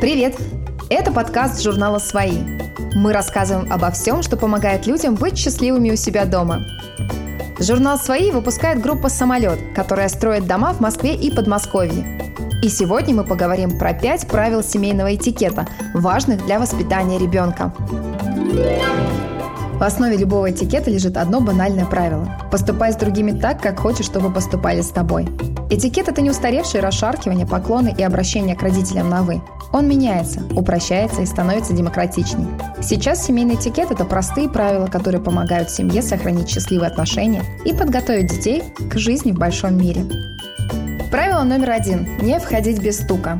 Привет! Это подкаст журнала «Свои». Мы рассказываем обо всем, что помогает людям быть счастливыми у себя дома. Журнал «Свои» выпускает группа «Самолет», которая строит дома в Москве и Подмосковье. И сегодня мы поговорим про пять правил семейного этикета, важных для воспитания ребенка. В основе любого этикета лежит одно банальное правило – поступай с другими так, как хочешь, чтобы поступали с тобой. Этикет – это не устаревшие расшаркивания, поклоны и обращения к родителям на «вы». Он меняется, упрощается и становится демократичней. Сейчас семейный этикет – это простые правила, которые помогают семье сохранить счастливые отношения и подготовить детей к жизни в большом мире. Правило номер один – не входить без стука.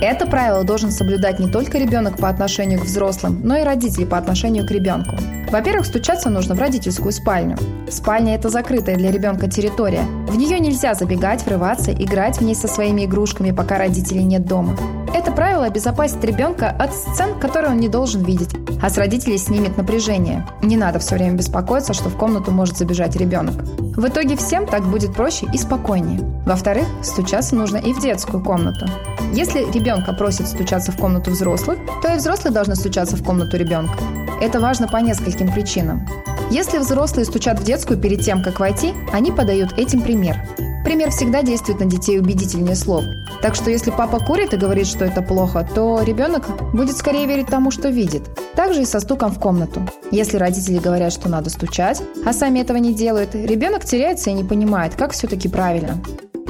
Это правило должен соблюдать не только ребенок по отношению к взрослым, но и родители по отношению к ребенку. Во-первых, стучаться нужно в родительскую спальню. Спальня – это закрытая для ребенка территория. В нее нельзя забегать, врываться, играть в ней со своими игрушками, пока родителей нет дома. Это правило обезопасит ребенка от сцен, которые он не должен видеть, а с родителей снимет напряжение. Не надо все время беспокоиться, что в комнату может забежать ребенок. В итоге всем так будет проще и спокойнее. Во-вторых, стучаться нужно и в детскую комнату. Если ребенка просят стучаться в комнату взрослых, то и взрослые должны стучаться в комнату ребенка. Это важно по нескольким причинам. Если взрослые стучат в детскую перед тем, как войти, они подают этим пример. Пример всегда действует на детей убедительнее слов. Так что если папа курит и говорит, что это плохо, то ребенок будет скорее верить тому, что видит. Также и со стуком в комнату. Если родители говорят, что надо стучать, а сами этого не делают, ребенок теряется и не понимает, как все-таки правильно.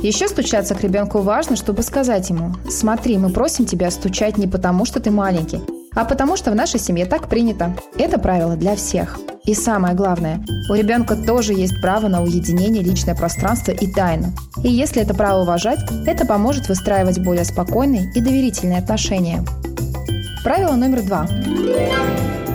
Еще стучаться к ребенку важно, чтобы сказать ему «Смотри, мы просим тебя стучать не потому, что ты маленький, а потому что в нашей семье так принято. Это правило для всех». И самое главное, у ребенка тоже есть право на уединение, личное пространство и тайну. И если это право уважать, это поможет выстраивать более спокойные и доверительные отношения. Правило номер два.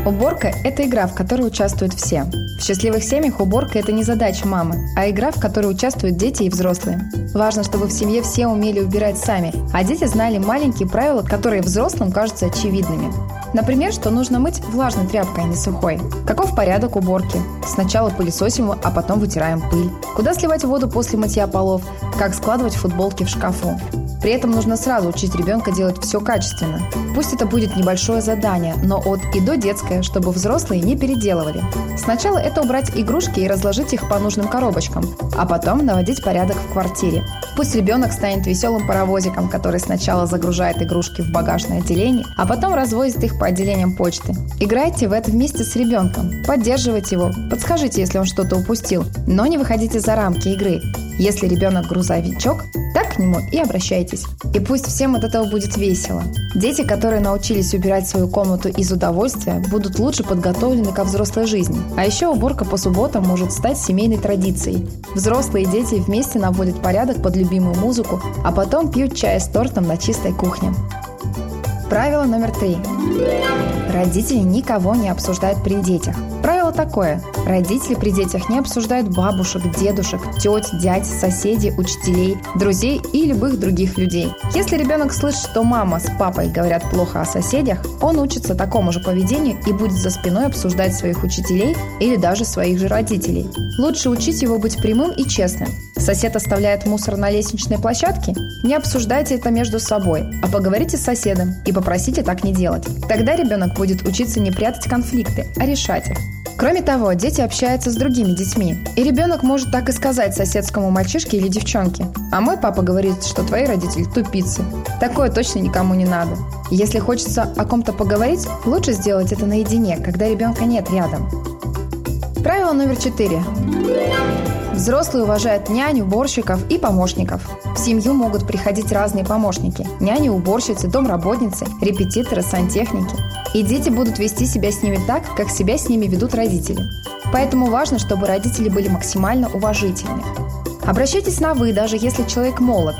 Уборка – это игра, в которой участвуют все. В счастливых семьях уборка – это не задача мамы, а игра, в которой участвуют дети и взрослые. Важно, чтобы в семье все умели убирать сами, а дети знали маленькие правила, которые взрослым кажутся очевидными. Например, что нужно мыть влажной тряпкой, а не сухой. Каков порядок уборки? Сначала пылесосим, а потом вытираем пыль. Куда сливать воду после мытья полов? Как складывать футболки в шкафу? При этом нужно сразу учить ребенка делать все качественно. Пусть это будет небольшое задание, но от и до детское, чтобы взрослые не переделывали. Сначала это убрать игрушки и разложить их по нужным коробочкам, а потом наводить порядок в квартире. Пусть ребенок станет веселым паровозиком, который сначала загружает игрушки в багажное отделение, а потом развозит их по отделениям почты. Играйте в это вместе с ребенком, поддерживайте его, подскажите, если он что-то упустил, но не выходите за рамки игры. Если ребенок грузовичок, так к нему и обращайтесь. И пусть всем от этого будет весело. Дети, которые научились убирать свою комнату из удовольствия, будут лучше подготовлены ко взрослой жизни. А еще уборка по субботам может стать семейной традицией. Взрослые и дети вместе наводят порядок под любимую музыку, а потом пьют чай с тортом на чистой кухне. Правило номер три. Родители никого не обсуждают при детях. Правило такое. Родители при детях не обсуждают бабушек, дедушек, тет, дядь, соседей, учителей, друзей и любых других людей. Если ребенок слышит, что мама с папой говорят плохо о соседях, он учится такому же поведению и будет за спиной обсуждать своих учителей или даже своих же родителей. Лучше учить его быть прямым и честным. Сосед оставляет мусор на лестничной площадке? Не обсуждайте это между собой, а поговорите с соседом и попросите так не делать. Тогда ребенок будет учиться не прятать конфликты, а решать их. Кроме того, дети общаются с другими детьми. И ребенок может так и сказать соседскому мальчишке или девчонке. А мой папа говорит, что твои родители тупицы. Такое точно никому не надо. Если хочется о ком-то поговорить, лучше сделать это наедине, когда ребенка нет рядом. Правило номер четыре. Взрослые уважают нянь, уборщиков и помощников. В семью могут приходить разные помощники – няни, уборщицы, домработницы, репетиторы, сантехники. И дети будут вести себя с ними так, как себя с ними ведут родители. Поэтому важно, чтобы родители были максимально уважительны. Обращайтесь на «вы», даже если человек молод.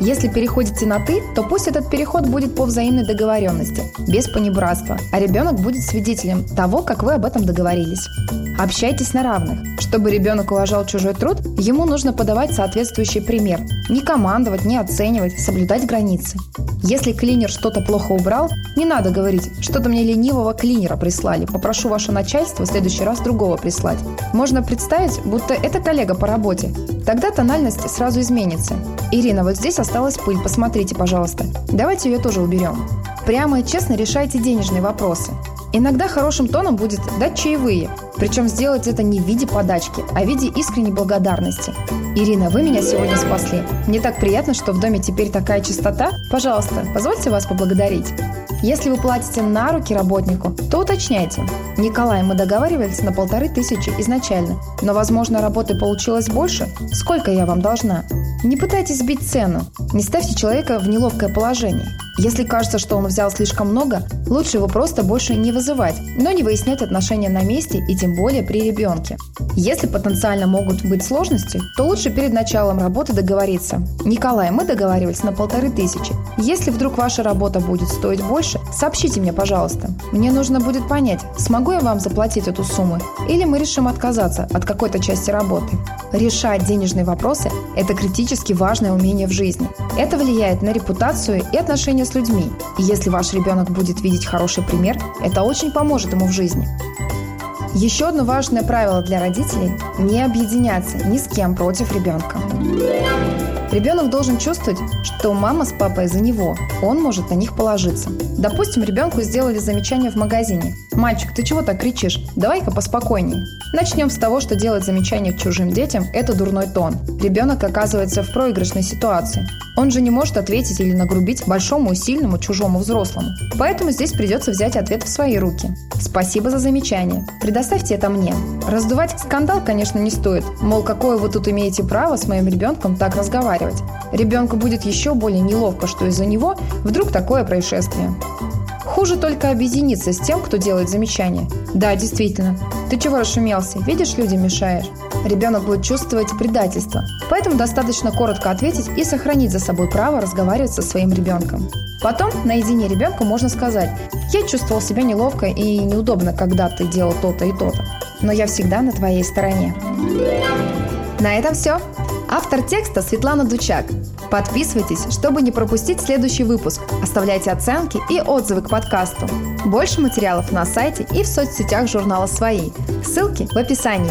Если переходите на «ты», то пусть этот переход будет по взаимной договоренности, без понебратства, а ребенок будет свидетелем того, как вы об этом договорились. Общайтесь на равных. Чтобы ребенок уважал чужой труд, ему нужно подавать соответствующий пример. Не командовать, не оценивать, соблюдать границы. Если клинер что-то плохо убрал, не надо говорить, что-то мне ленивого клинера прислали, попрошу ваше начальство в следующий раз другого прислать. Можно представить, будто это коллега по работе. Тогда тональность сразу изменится. Ирина, вот здесь осталась пыль, посмотрите, пожалуйста. Давайте ее тоже уберем. Прямо и честно решайте денежные вопросы. Иногда хорошим тоном будет дать чаевые, причем сделать это не в виде подачки, а в виде искренней благодарности. Ирина, вы меня сегодня спасли. Мне так приятно, что в доме теперь такая чистота. Пожалуйста, позвольте вас поблагодарить. Если вы платите на руки работнику, то уточняйте. Николай, мы договаривались на полторы тысячи изначально, но, возможно, работы получилось больше. Сколько я вам должна? Не пытайтесь сбить цену. Не ставьте человека в неловкое положение. Если кажется, что он взял слишком много, лучше его просто больше не вызывать, но не выяснять отношения на месте и тем более при ребенке. Если потенциально могут быть сложности, то лучше перед началом работы договориться. Николай, мы договаривались на полторы тысячи. Если вдруг ваша работа будет стоить больше, сообщите мне, пожалуйста. Мне нужно будет понять, смогу я вам заплатить эту сумму, или мы решим отказаться от какой-то части работы. Решать денежные вопросы – это критически важное умение в жизни. Это влияет на репутацию и отношения с людьми. И если ваш ребенок будет видеть хороший пример, это очень поможет ему в жизни. Еще одно важное правило для родителей – не объединяться ни с кем против ребенка. Ребенок должен чувствовать, что мама с папой за него, он может на них положиться. Допустим, ребенку сделали замечание в магазине. «Мальчик, ты чего так кричишь? Давай-ка поспокойнее». Начнем с того, что делать замечание чужим детям – это дурной тон. Ребенок оказывается в проигрышной ситуации. Он же не может ответить или нагрубить большому и сильному чужому взрослому. Поэтому здесь придется взять ответ в свои руки. Спасибо за замечание. Предоставьте это мне. Раздувать скандал, конечно, не стоит. Мол, какое вы тут имеете право с моим ребенком так разговаривать. Ребенку будет еще более неловко, что из-за него вдруг такое происшествие. Хуже только объединиться с тем, кто делает замечания. Да, действительно. Ты чего расшумелся? Видишь, людям мешаешь. Ребенок будет чувствовать предательство. Поэтому достаточно коротко ответить и сохранить за собой право разговаривать со своим ребенком. Потом наедине ребенку можно сказать «Я чувствовал себя неловко и неудобно, когда ты делал то-то и то-то, но я всегда на твоей стороне». На этом все. Автор текста Светлана Дучак. Подписывайтесь, чтобы не пропустить следующий выпуск. Оставляйте оценки и отзывы к подкасту. Больше материалов на сайте и в соцсетях журнала «Свои». Ссылки в описании.